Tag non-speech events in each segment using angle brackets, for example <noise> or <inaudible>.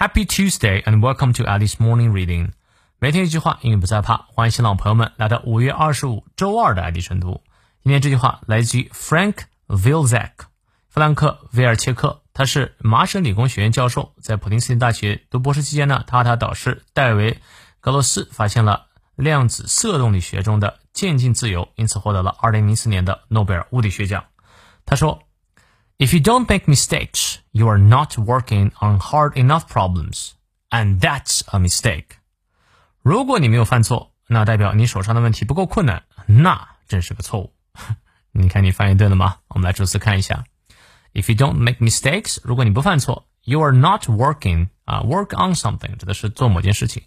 Happy Tuesday and welcome to Alice Morning Reading。每天一句话，英语不再怕。欢迎新老朋友们来到五月二十五周二的爱迪晨读。今天这句话来自于 Frank Vilzek，弗兰克·维尔切克，他是麻省理工学院教授，在普林斯顿大学读博士期间呢，他和他导师戴维·格罗斯发现了量子色动力学中的渐进自由，因此获得了二零零四年的诺贝尔物理学奖。他说。If you don't make mistakes, you are not working on hard enough problems, and that's a mistake. 如果你没有犯错，那代表你手上的问题不够困难，那真是个错误。你看你翻译对了吗？我们来逐词看一下。If <laughs> you don't make mistakes，如果你不犯错，you are not working 啊，work on something 指的是做某件事情。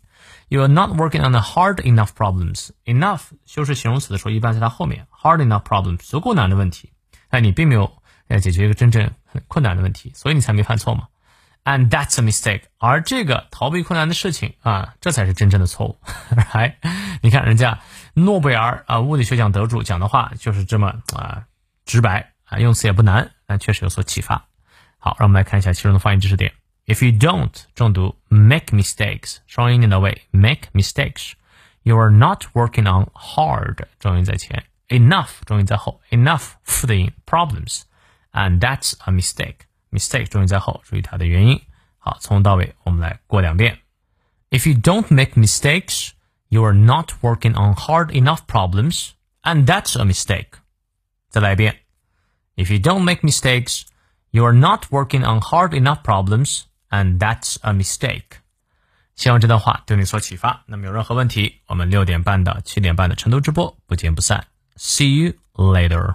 You are not working on the hard enough problems. Enough 修饰形容词的时候，一般在它后面。Hard enough problems 足够难的问题，但你并没有。 来解决一个真正很困难的问题，所以你才没犯错嘛。And that's a mistake。而这个逃避困难的事情啊，这才是真正的错误。<laughs> 来，你看人家诺贝尔啊物理学奖得主讲的话就是这么啊直白啊，用词也不难，但确实有所启发。好，让我们来看一下其中的发音知识点。If you don't 重读 make mistakes，双音念到位 make mistakes。You are not working on hard 重音在前，enough 重音在后，enough 复的音 problems。And that's a mistake. Mistake 重音在后，注意它的元音。好，从头到尾我们来过两遍。If you don't make mistakes, you are not working on hard enough problems, and that's a mistake. 再来一遍。If you don't make mistakes, you are not working on hard enough problems, and that's a mistake. 希望这段话对你所启发。那么有任何问题，我们六点半到七点半的成都直播不见不散。See you later.